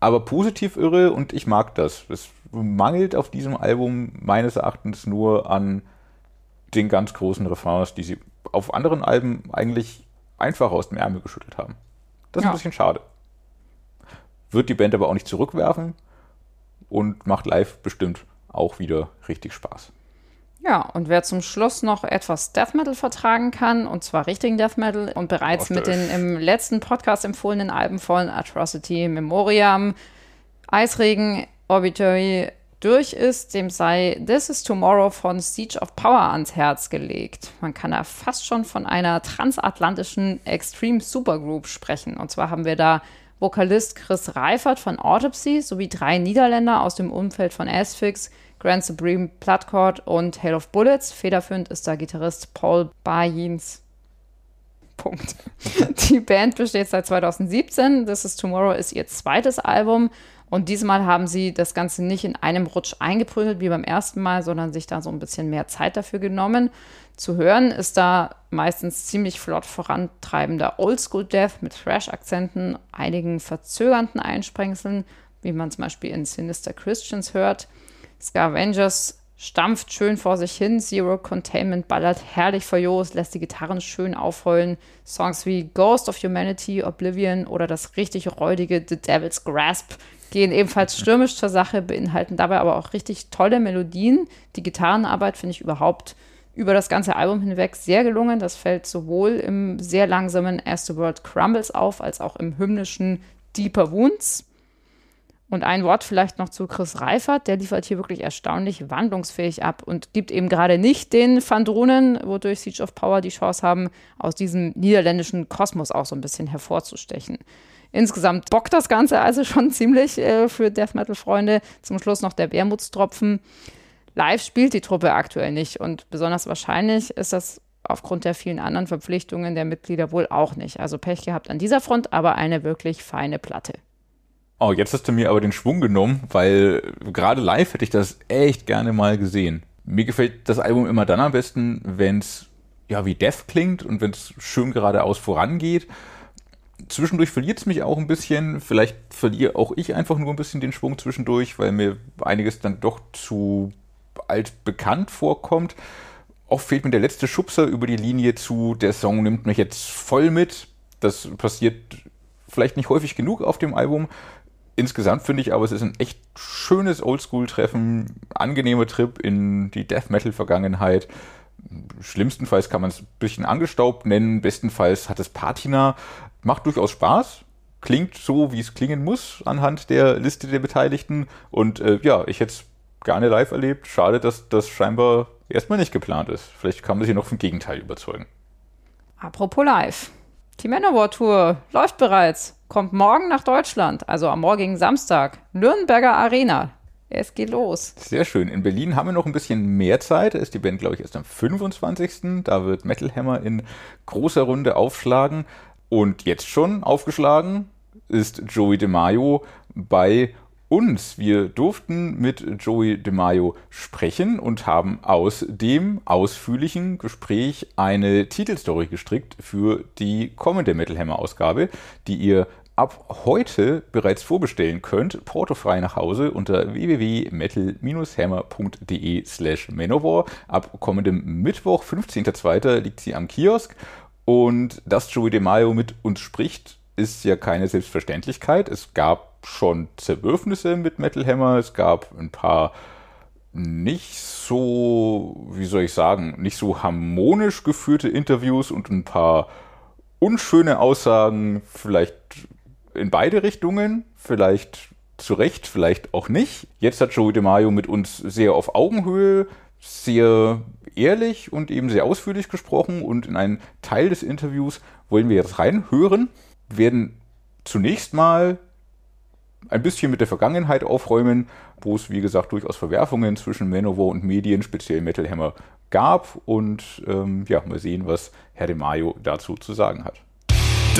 aber positiv irre und ich mag das. Es mangelt auf diesem Album meines Erachtens nur an den ganz großen Refrains, die sie auf anderen Alben eigentlich einfach aus dem Ärmel geschüttelt haben. Das ist ja. ein bisschen schade. Wird die Band aber auch nicht zurückwerfen und macht live bestimmt auch wieder richtig Spaß. Ja, und wer zum Schluss noch etwas Death Metal vertragen kann, und zwar richtigen Death Metal und bereits mit den im letzten Podcast empfohlenen Alben von Atrocity, Memoriam, Eisregen, Obituary durch ist, dem sei This is Tomorrow von Siege of Power ans Herz gelegt. Man kann da fast schon von einer transatlantischen Extreme Supergroup sprechen. Und zwar haben wir da Vokalist Chris Reifert von Autopsy sowie drei Niederländer aus dem Umfeld von Asphyx, Grand Supreme Bloodcord und Hail of Bullets. Federführend ist da Gitarrist Paul Bayins. Punkt. Die Band besteht seit 2017. This is Tomorrow ist ihr zweites Album. Und diesmal haben sie das Ganze nicht in einem Rutsch eingeprügelt wie beim ersten Mal, sondern sich da so ein bisschen mehr Zeit dafür genommen. Zu hören ist da meistens ziemlich flott vorantreibender Oldschool-Death mit Thrash-Akzenten, einigen verzögernden Einsprengseln, wie man zum Beispiel in Sinister Christians hört. Scavengers stampft schön vor sich hin, Zero Containment ballert herrlich verjost, lässt die Gitarren schön aufheulen. Songs wie Ghost of Humanity, Oblivion oder das richtig räudige The Devil's Grasp gehen ebenfalls stürmisch zur Sache, beinhalten dabei aber auch richtig tolle Melodien. Die Gitarrenarbeit finde ich überhaupt über das ganze Album hinweg sehr gelungen. Das fällt sowohl im sehr langsamen As the World Crumbles auf, als auch im hymnischen Deeper Wounds. Und ein Wort vielleicht noch zu Chris Reifert, der liefert hier wirklich erstaunlich wandlungsfähig ab und gibt eben gerade nicht den Fandronen, wodurch Siege of Power die Chance haben, aus diesem niederländischen Kosmos auch so ein bisschen hervorzustechen. Insgesamt bockt das Ganze also schon ziemlich äh, für Death Metal-Freunde. Zum Schluss noch der Wermutstropfen. Live spielt die Truppe aktuell nicht und besonders wahrscheinlich ist das aufgrund der vielen anderen Verpflichtungen der Mitglieder wohl auch nicht. Also Pech gehabt an dieser Front, aber eine wirklich feine Platte. Oh, jetzt hast du mir aber den Schwung genommen, weil gerade live hätte ich das echt gerne mal gesehen. Mir gefällt das Album immer dann am besten, wenn es ja wie Death klingt und wenn es schön geradeaus vorangeht zwischendurch verliert es mich auch ein bisschen. Vielleicht verliere auch ich einfach nur ein bisschen den Schwung zwischendurch, weil mir einiges dann doch zu altbekannt vorkommt. Oft fehlt mir der letzte Schubser über die Linie zu, der Song nimmt mich jetzt voll mit. Das passiert vielleicht nicht häufig genug auf dem Album. Insgesamt finde ich aber, es ist ein echt schönes Oldschool-Treffen, angenehmer Trip in die Death Metal-Vergangenheit. Schlimmstenfalls kann man es ein bisschen angestaubt nennen, bestenfalls hat es Patina, macht durchaus Spaß, klingt so, wie es klingen muss anhand der Liste der Beteiligten. Und äh, ja, ich hätte es gerne live erlebt. Schade, dass das scheinbar erstmal nicht geplant ist. Vielleicht kann man sich noch vom Gegenteil überzeugen. Apropos live. Die Manowar Tour läuft bereits. Kommt morgen nach Deutschland, also am morgigen Samstag. Nürnberger Arena. Es geht los. Sehr schön. In Berlin haben wir noch ein bisschen mehr Zeit. Da ist die Band, glaube ich, erst am 25. Da wird Metal Hammer in großer Runde aufschlagen. Und jetzt schon aufgeschlagen ist Joey DeMaio bei uns. Wir durften mit Joey DeMaio sprechen und haben aus dem ausführlichen Gespräch eine Titelstory gestrickt für die kommende Metal Hammer Ausgabe, die ihr ab heute bereits vorbestellen könnt, portofrei nach Hause unter www.metal-hammer.de slash Manowar. Ab kommendem Mittwoch, 15.02. liegt sie am Kiosk und dass Joey DeMaio mit uns spricht, ist ja keine Selbstverständlichkeit. Es gab schon Zerwürfnisse mit Metal Hammer, es gab ein paar nicht so, wie soll ich sagen, nicht so harmonisch geführte Interviews und ein paar unschöne Aussagen, vielleicht in beide Richtungen, vielleicht zu Recht, vielleicht auch nicht. Jetzt hat Joey DeMaio mit uns sehr auf Augenhöhe, sehr ehrlich und eben sehr ausführlich gesprochen und in einen Teil des Interviews wollen wir jetzt reinhören, wir werden zunächst mal ein bisschen mit der Vergangenheit aufräumen, wo es wie gesagt durchaus Verwerfungen zwischen Manowar und Medien, speziell Metal Hammer, gab und ähm, ja, mal sehen, was Herr De Maio dazu zu sagen hat.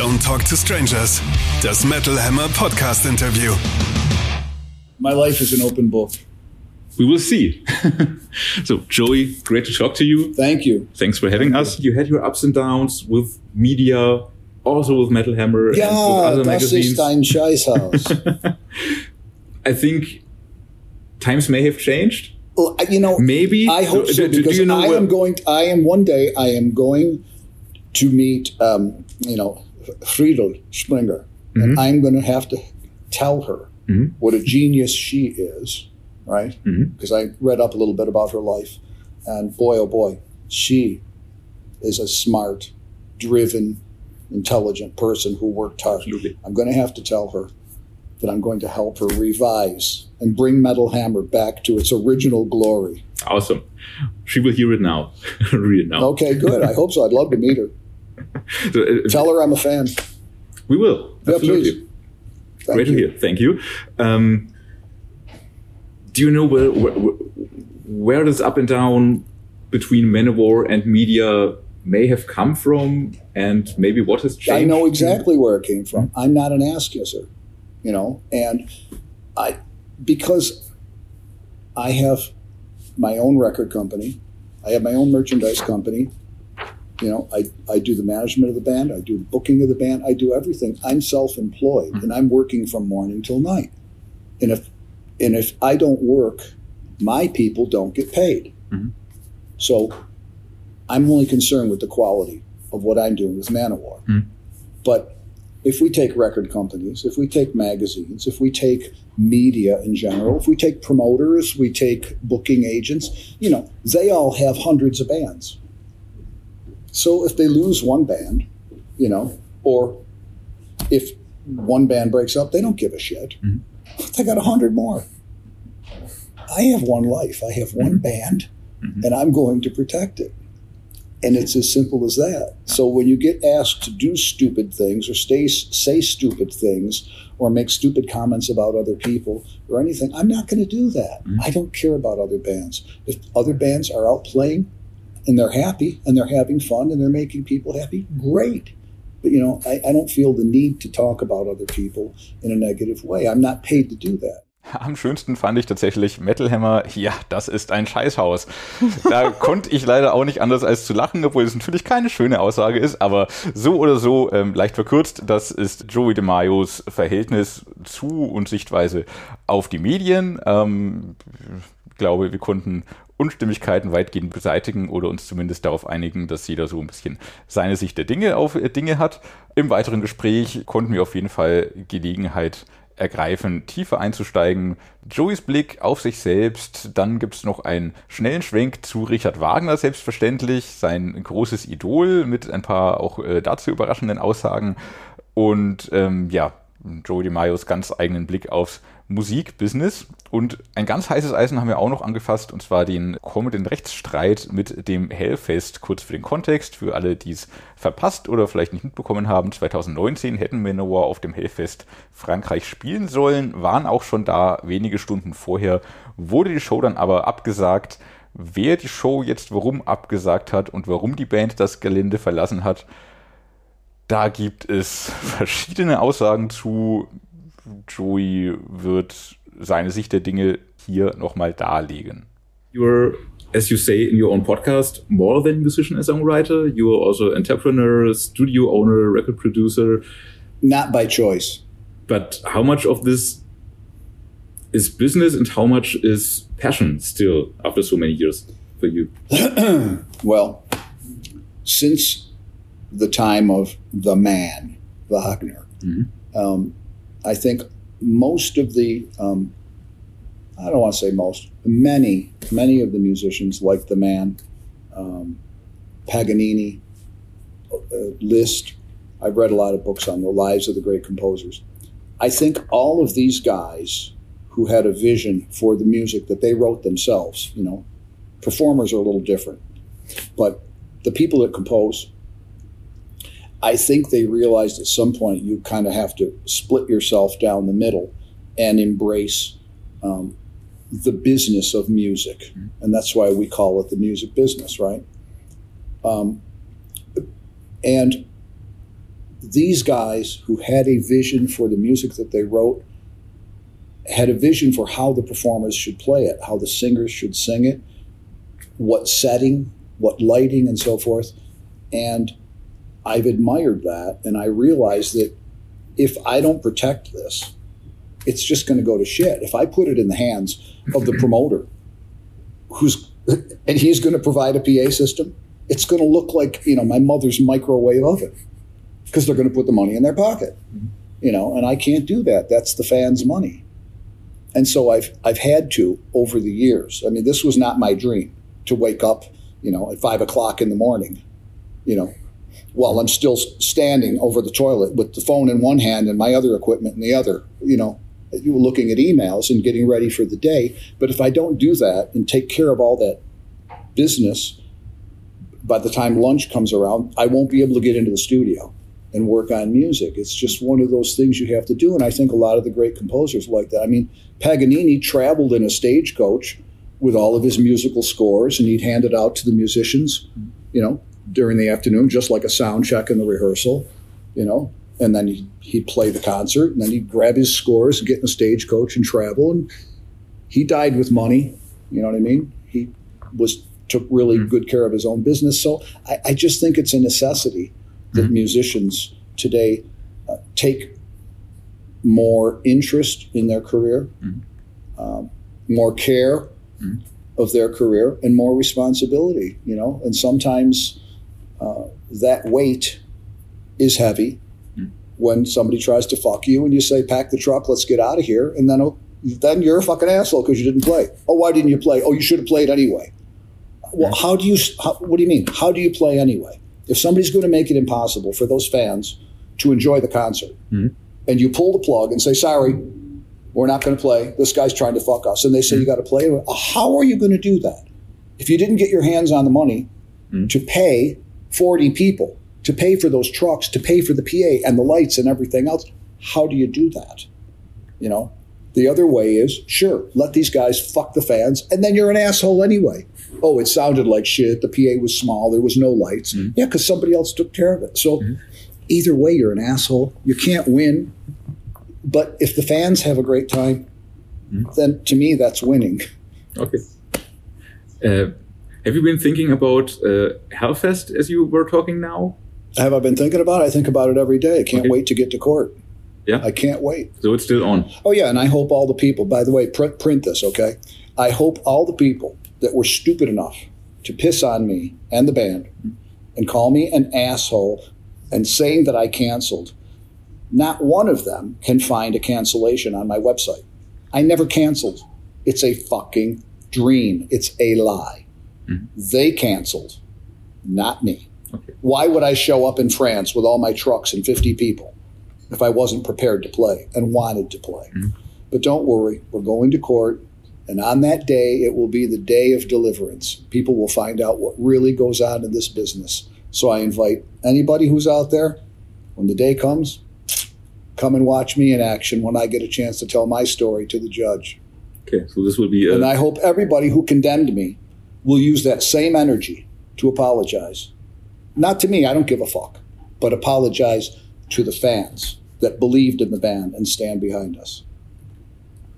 Don't Talk to Strangers, das Metal Hammer Podcast Interview. My life is an open book. We will see. so, Joey, great to talk to you. Thank you. Thanks for having us. You had your ups and downs with media, also with Metal Hammer and with other das magazines. ist ein Scheißhaus. I think times may have changed. well, you know, Maybe. I hope Do- so do- do because you know I am going. I am one day. I am going to meet, um, you know, Friedel Springer, Mm-hmm. and I'm going to have to tell her what a genius she is, right? Mm-hmm. Because I read up a little bit about her life, and boy, oh boy, she is a smart, driven, intelligent person who worked hard. I'm going to have to tell her that I'm going to help her revise and bring Metal Hammer back to its original glory. Awesome. She will hear it now. Read it now. Okay, good. I hope so. I'd love to meet her. So, uh, Tell her I'm a fan. we will. Yeah, Absolutely. please. Thank Great you. to hear. Thank you. Um, do you know where, where where this up and down between Manowar and media may have come from, and maybe what has changed? I know exactly where it came from. I'm not an ass kisser, you know, and I because I have my own record company, I have my own merchandise company. You know, I, I do the management of the band, I do the booking of the band, I do everything. I'm self-employed mm-hmm. and I'm working from morning till night. And if and if I don't work, my people don't get paid. Mm-hmm. So I'm only concerned with the quality of what I'm doing with Manowar. Mm-hmm. But if we take record companies, if we take magazines, if we take media in general, if we take promoters, we take booking agents, you know, they all have hundreds of bands. So if they lose one band, you know, or if one band breaks up, they don't give a shit. Mm-hmm. They got a hundred more. I have one life. I have one mm-hmm. band, mm-hmm. and I'm going to protect it. And it's as simple as that. So when you get asked to do stupid things or stay, say stupid things or make stupid comments about other people or anything, I'm not going to do that. I don't care about other bands. If other bands are out playing and they're happy and they're having fun and they're making people happy, great. But you know, I, I don't feel the need to talk about other people in a negative way. I'm not paid to do that. Am schönsten fand ich tatsächlich Metal Hammer. Ja, das ist ein Scheißhaus. Da konnte ich leider auch nicht anders als zu lachen, obwohl es natürlich keine schöne Aussage ist, aber so oder so ähm, leicht verkürzt, das ist Joey DeMaios Verhältnis zu und Sichtweise auf die Medien. Ähm, ich glaube, wir konnten Unstimmigkeiten weitgehend beseitigen oder uns zumindest darauf einigen, dass jeder so ein bisschen seine Sicht der Dinge auf äh, Dinge hat. Im weiteren Gespräch konnten wir auf jeden Fall Gelegenheit ergreifen, tiefer einzusteigen. Joeys Blick auf sich selbst, dann gibt es noch einen schnellen Schwenk zu Richard Wagner, selbstverständlich, sein großes Idol mit ein paar auch äh, dazu überraschenden Aussagen und ähm, ja, Joey DeMaios ganz eigenen Blick aufs Musikbusiness. Und ein ganz heißes Eisen haben wir auch noch angefasst, und zwar den kommenden Rechtsstreit mit dem Hellfest. Kurz für den Kontext, für alle, die es verpasst oder vielleicht nicht mitbekommen haben. 2019 hätten Manowar auf dem Hellfest Frankreich spielen sollen, waren auch schon da wenige Stunden vorher, wurde die Show dann aber abgesagt. Wer die Show jetzt warum abgesagt hat und warum die Band das Gelände verlassen hat, da gibt es verschiedene Aussagen zu. Joey wird seine Sicht der Dinge hier nochmal darlegen. You're, as you say in your own podcast, more than musician and songwriter. You are also entrepreneur, studio owner, record producer. Not by choice. But how much of this is business and how much is passion still after so many years for you? Well, since the time of the man, Wagner, um, I think most of the, um, I don't want to say most, many, many of the musicians like the man, um, Paganini, uh, Liszt. I've read a lot of books on the lives of the great composers. I think all of these guys who had a vision for the music that they wrote themselves, you know, performers are a little different, but the people that compose, I think they realized at some point you kind of have to split yourself down the middle and embrace um, the business of music. And that's why we call it the music business, right? Um, and these guys who had a vision for the music that they wrote, had a vision for how the performers should play it, how the singers should sing it, what setting, what lighting, and so forth. And I've admired that, and I realized that if I don't protect this, it's just going to go to shit. If I put it in the hands of the promoter, who's and he's going to provide a PA system, it's going to look like you know my mother's microwave oven because they're going to put the money in their pocket, mm-hmm. you know, and I can't do that. That's the fans' money, and so I've I've had to over the years. I mean, this was not my dream to wake up, you know, at five o'clock in the morning, you know, while I'm still standing over the toilet with the phone in one hand and my other equipment in the other, you know, looking at emails and getting ready for the day. But if I don't do that and take care of all that business, by the time lunch comes around, I won't be able to get into the studio and work on music. It's just one of those things you have to do. And I think a lot of the great composers like that. I mean, Paganini traveled in a stagecoach with all of his musical scores and he'd hand it out to the musicians, you know, during the afternoon, just like a sound check in the rehearsal, you know. And then he'd, he'd play the concert, and then he'd grab his scores and get in a stagecoach and travel. And he died with money, you know what I mean? He was took really good care of his own business. So I, I just think it's a necessity that musicians today uh, take more interest in their career, um, more care of their career, and more responsibility. You know, and sometimes uh, that weight is heavy hmm. when somebody tries to fuck you and you say, "Pack the truck, let's get out of here," and then oh, then you're a fucking asshole because you didn't play. Oh, why didn't you play? Oh, you should have played anyway. Well, how do you? How, what do you mean? How do you play anyway? If somebody's going to make it impossible for those fans to enjoy the concert, hmm. and you pull the plug and say, "Sorry, we're not going to play. This guy's trying to fuck us," and they say hmm. you got to play. How are you going to do that if you didn't get your hands on the money to pay forty people, to pay for those trucks, to pay for the PA and the lights and everything else? How do you do that? You know, the other way is sure, let these guys fuck the fans, and then you're an asshole anyway. Oh, it sounded like shit. The PA was small. There was no lights. Mm-hmm. Yeah, because somebody else took care of it. So mm-hmm. either way, you're an asshole. You can't win. But if the fans have a great time, mm-hmm. then to me, that's winning. Okay. Uh, have you been thinking about uh, Hellfest as you were talking now? Have I been thinking about it? I think about it every day. I can't Okay. wait to get to court. Yeah. I can't wait. So it's still on. Oh yeah, and I hope all the people. By the way, print, print this, okay? I hope all the people that were stupid enough to piss on me and the band and call me an asshole and saying that I canceled. Not one of them can find a cancellation on my website. I never canceled. It's a fucking dream. It's a lie. They canceled, not me. Okay. Why would I show up in France with all my trucks and 50 people if I wasn't prepared to play and wanted to play? But don't worry, we're going to court. And on that day, it will be the day of deliverance. People will find out what really goes on in this business. So I invite anybody who's out there, when the day comes, come and watch me in action when I get a chance to tell my story to the judge. Okay. So this would be. And Uh, I hope everybody who condemned me will use that same energy to apologize. Not to me, I don't give a fuck, but apologize to the fans that believed in the band and stand behind us.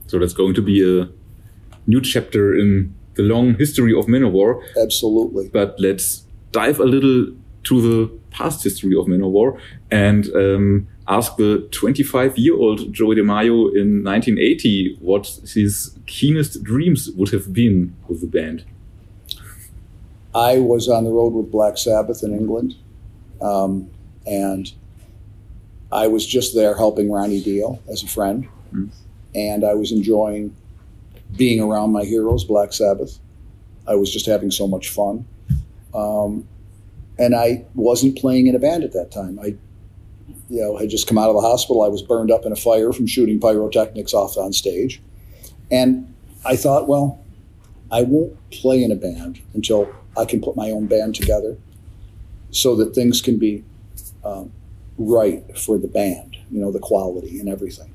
so that's going to be a new chapter in the long history of Manowar. Absolutely. But let's dive a little to the past history of Manowar and um, ask the 25 year old Joey DeMaio in 1980 what his keenest dreams would have been with the band. I was on the road with Black Sabbath in England, um, and I was just there helping Ronnie Dio as a friend, and I was enjoying being around my heroes, Black Sabbath. I was just having so much fun, um, and I wasn't playing in a band at that time. I, you know, had just come out of the hospital. I was burned up in a fire from shooting pyrotechnics off on stage, and I thought, well, I won't play in a band until I can put my own band together so that things can be um, right for the band, you know, the quality and everything.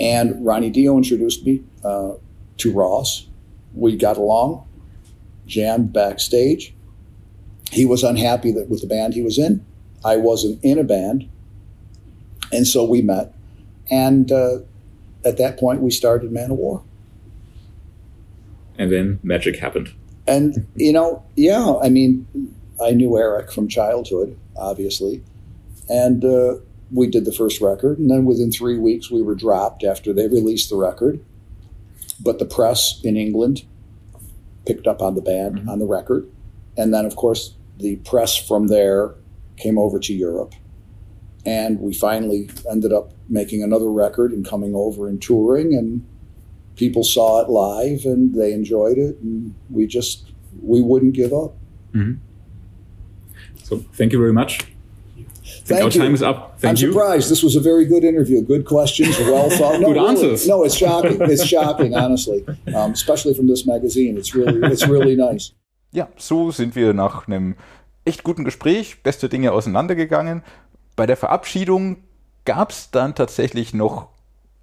And Ronnie Dio introduced me uh, to Ross. We got along, jammed backstage. He was unhappy that with the band he was in. I wasn't in a band. And so we met. And uh, at that point, we started Man of War. And then magic happened. And, you know, yeah, I mean, I knew Eric from childhood, obviously. And uh, we did the first record. And then within three weeks, we were dropped after they released the record. But the press in England picked up on the band, mm-hmm. on the record. And then, of course, the press from there came over to Europe. And we finally ended up making another record and coming over and touring. And people saw it live and they enjoyed it. And we just, we wouldn't give up. Mm-hmm. So thank you very much. Thank our you. time is up. Thank I'm you. surprised. This was a very good interview. Good questions, well thought. No, good really, answers. No, it's shocking. It's shocking, honestly, um, especially from this magazine. It's really, it's really nice. Ja, so sind wir nach einem echt guten Gespräch, beste Dinge auseinandergegangen. Bei der Verabschiedung gab es dann tatsächlich noch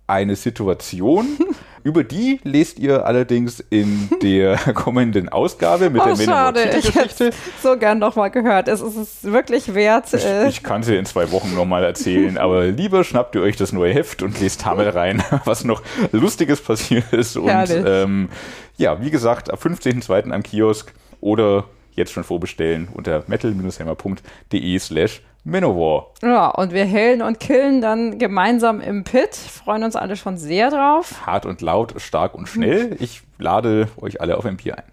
eine Situation. Über die lest ihr allerdings in der kommenden Ausgabe mit oh, der schade, ich hätte so gern nochmal gehört. Es ist es wirklich wert. Ich, äh, ich kann sie in zwei Wochen nochmal erzählen, aber lieber schnappt ihr euch das neue Heft und lest Hamel rein, was noch Lustiges passiert ist. Und ähm, ja, wie gesagt, ab 15.02. am Kiosk oder jetzt schon vorbestellen unter metal-hammer.de slash Manowar. Ja, und wir hellen und killen dann gemeinsam im Pit. Freuen uns alle schon sehr drauf. Hart und laut, stark und schnell. Ich lade euch alle auf ein Bier ein.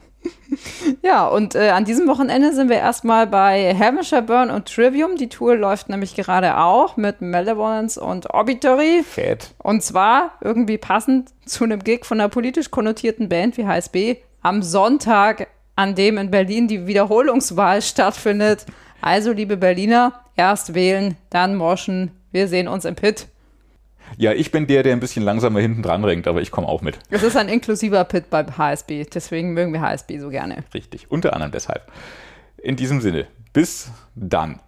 Ja, und äh, an diesem Wochenende sind wir erstmal bei Havishire Burn und Trivium. Die Tour läuft nämlich gerade auch mit Malevolence und Obituary. Fett. Und zwar irgendwie passend zu einem Gig von einer politisch konnotierten Band wie HSB am Sonntag, an dem in Berlin die Wiederholungswahl stattfindet. Also, liebe Berliner, erst wählen, dann moschen. Wir sehen uns im Pit. Ja, ich bin der, der ein bisschen langsamer hinten dran renkt, aber ich komme auch mit. Es ist ein inklusiver Pit beim HSB, deswegen mögen wir HSB so gerne. Richtig, unter anderem deshalb. In diesem Sinne, bis dann.